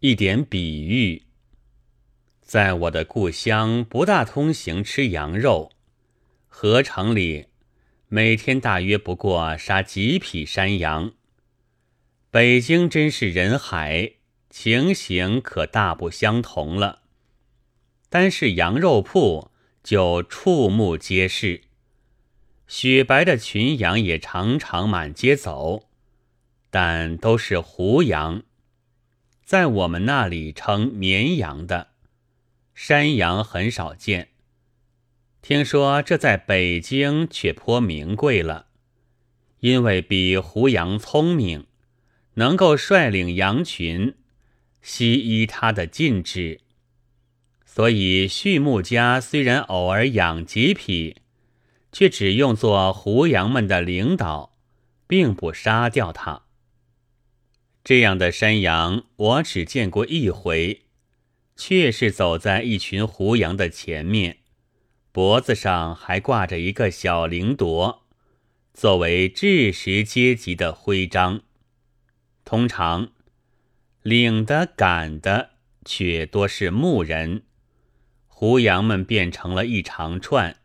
一点比喻。在我的故乡，不大通行吃羊肉。河城里，每天大约不过杀几匹山羊。北京真是人海，情形可大不相同了。单是羊肉铺就触目皆是，雪白的群羊也常常满街走，但都是胡羊，在我们那里称绵羊的，山羊很少见。听说这在北京却颇名贵了，因为比胡羊聪明。能够率领羊群，西依他的禁止，所以畜牧家虽然偶尔养几匹，却只用作胡羊们的领导，并不杀掉它。这样的山羊，我只见过一回，却是走在一群胡羊的前面，脖子上还挂着一个小铃铎，作为智识阶级的徽章。通常，领的赶的却多是牧人，胡羊们变成了一长串，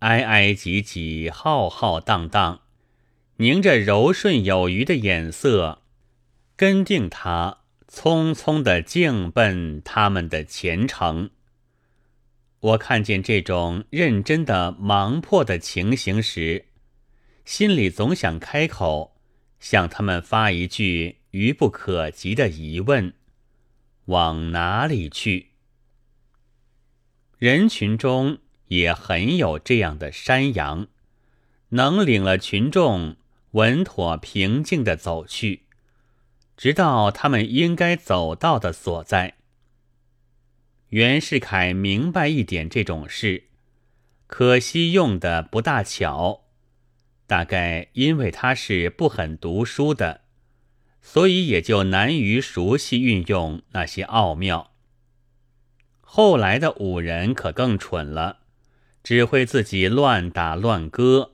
挨挨挤挤，浩浩荡荡，凝着柔顺有余的眼色，跟定他，匆匆的径奔他们的前程。我看见这种认真的忙迫的情形时，心里总想开口。向他们发一句愚不可及的疑问：往哪里去？人群中也很有这样的山羊，能领了群众稳妥平静的走去，直到他们应该走到的所在。袁世凯明白一点这种事，可惜用的不大巧。大概因为他是不很读书的，所以也就难于熟悉运用那些奥妙。后来的五人可更蠢了，只会自己乱打乱割，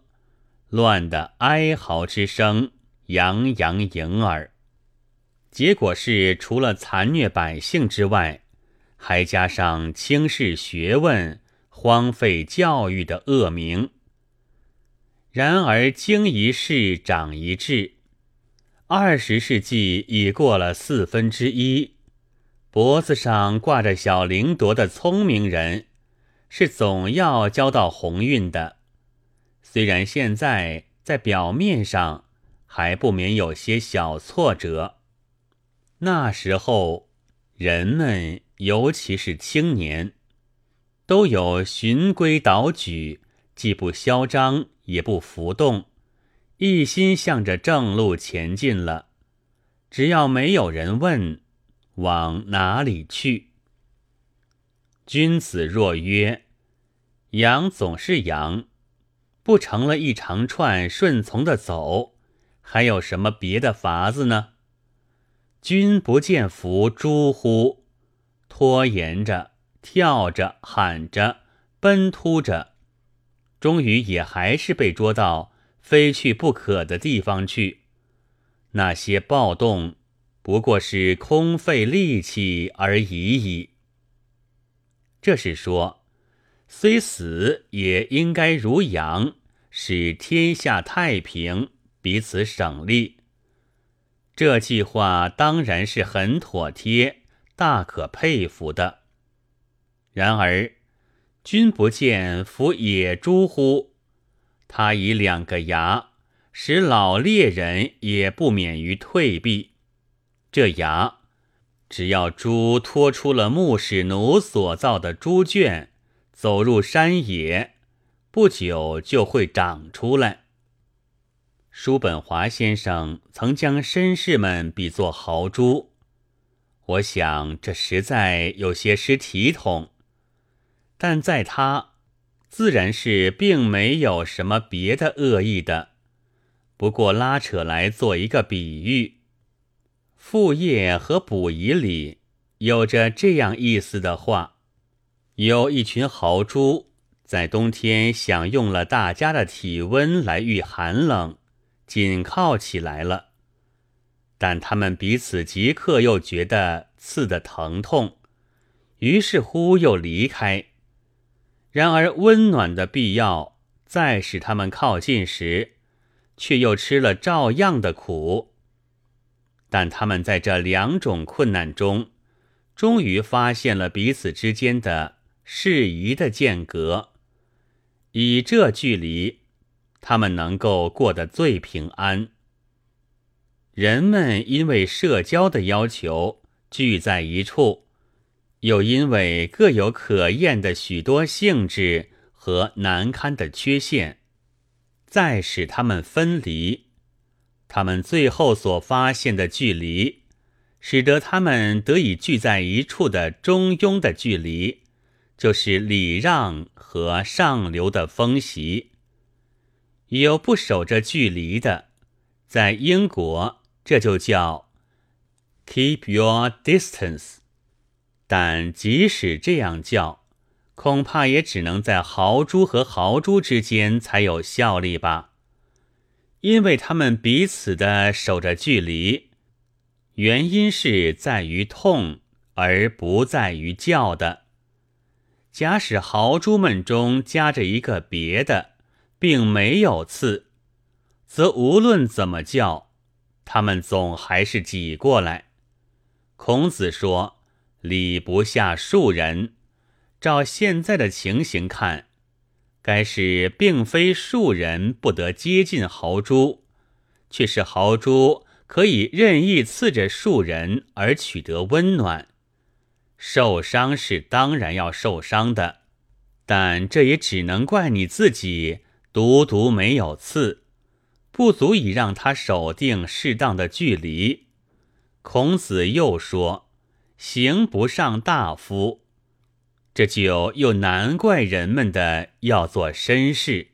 乱的哀嚎之声洋洋盈耳。结果是除了残虐百姓之外，还加上轻视学问、荒废教育的恶名。然而经一事长一智，二十世纪已过了四分之一，脖子上挂着小铃铎的聪明人，是总要交到鸿运的。虽然现在在表面上还不免有些小挫折，那时候人们，尤其是青年，都有循规蹈矩，既不嚣张。也不浮动，一心向着正路前进了。只要没有人问往哪里去，君子若曰：“羊总是羊，不成了一长串顺从的走，还有什么别的法子呢？”君不见伏诸乎？拖延着，跳着，喊着，奔突着。终于也还是被捉到非去不可的地方去。那些暴动不过是空费力气而已矣。这是说，虽死也应该如羊，使天下太平，彼此省力。这计划当然是很妥帖，大可佩服的。然而。君不见伏野猪乎？他以两个牙，使老猎人也不免于退避。这牙，只要猪拖出了牧使奴所造的猪圈，走入山野，不久就会长出来。叔本华先生曾将绅士们比作豪猪，我想这实在有些失体统。但在他，自然是并没有什么别的恶意的，不过拉扯来做一个比喻。副业和补遗里有着这样意思的话：有一群豪猪在冬天享用了大家的体温来御寒冷，紧靠起来了，但他们彼此即刻又觉得刺的疼痛，于是乎又离开。然而温暖的必要再使他们靠近时，却又吃了照样的苦。但他们在这两种困难中，终于发现了彼此之间的适宜的间隔。以这距离，他们能够过得最平安。人们因为社交的要求聚在一处，又因为各有可厌的许多性质和难堪的缺陷，再使他们分离。他们最后所发现的距离，使得他们得以聚在一处的中庸的距离，就是礼让和上流的风习。有不守着距离的，在英国这就叫 “keep your distance”，但即使这样叫，恐怕也只能在豪猪和豪猪之间才有效力吧。因为他们彼此的守着距离，原因是在于痛，而不在于叫的。假使豪猪们中夹着一个别的，并没有刺，则无论怎么叫，他们总还是挤过来。孔子说：“礼不下庶人。”照现在的情形看。该是并非庶人不得接近豪猪，却是豪猪可以任意刺着庶人而取得温暖。受伤是当然要受伤的，但这也只能怪你自己独独没有刺，不足以让他守定适当的距离。孔子又说：“行不上大夫。”这就又难怪人们的要做绅士。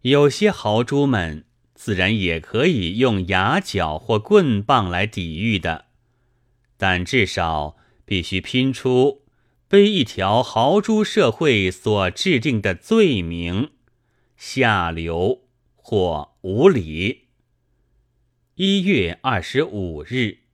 有些豪猪们自然也可以用牙角或棍棒来抵御的，但至少必须拼出背一条豪猪社会所制定的罪名：下流或无礼。一月二十五日。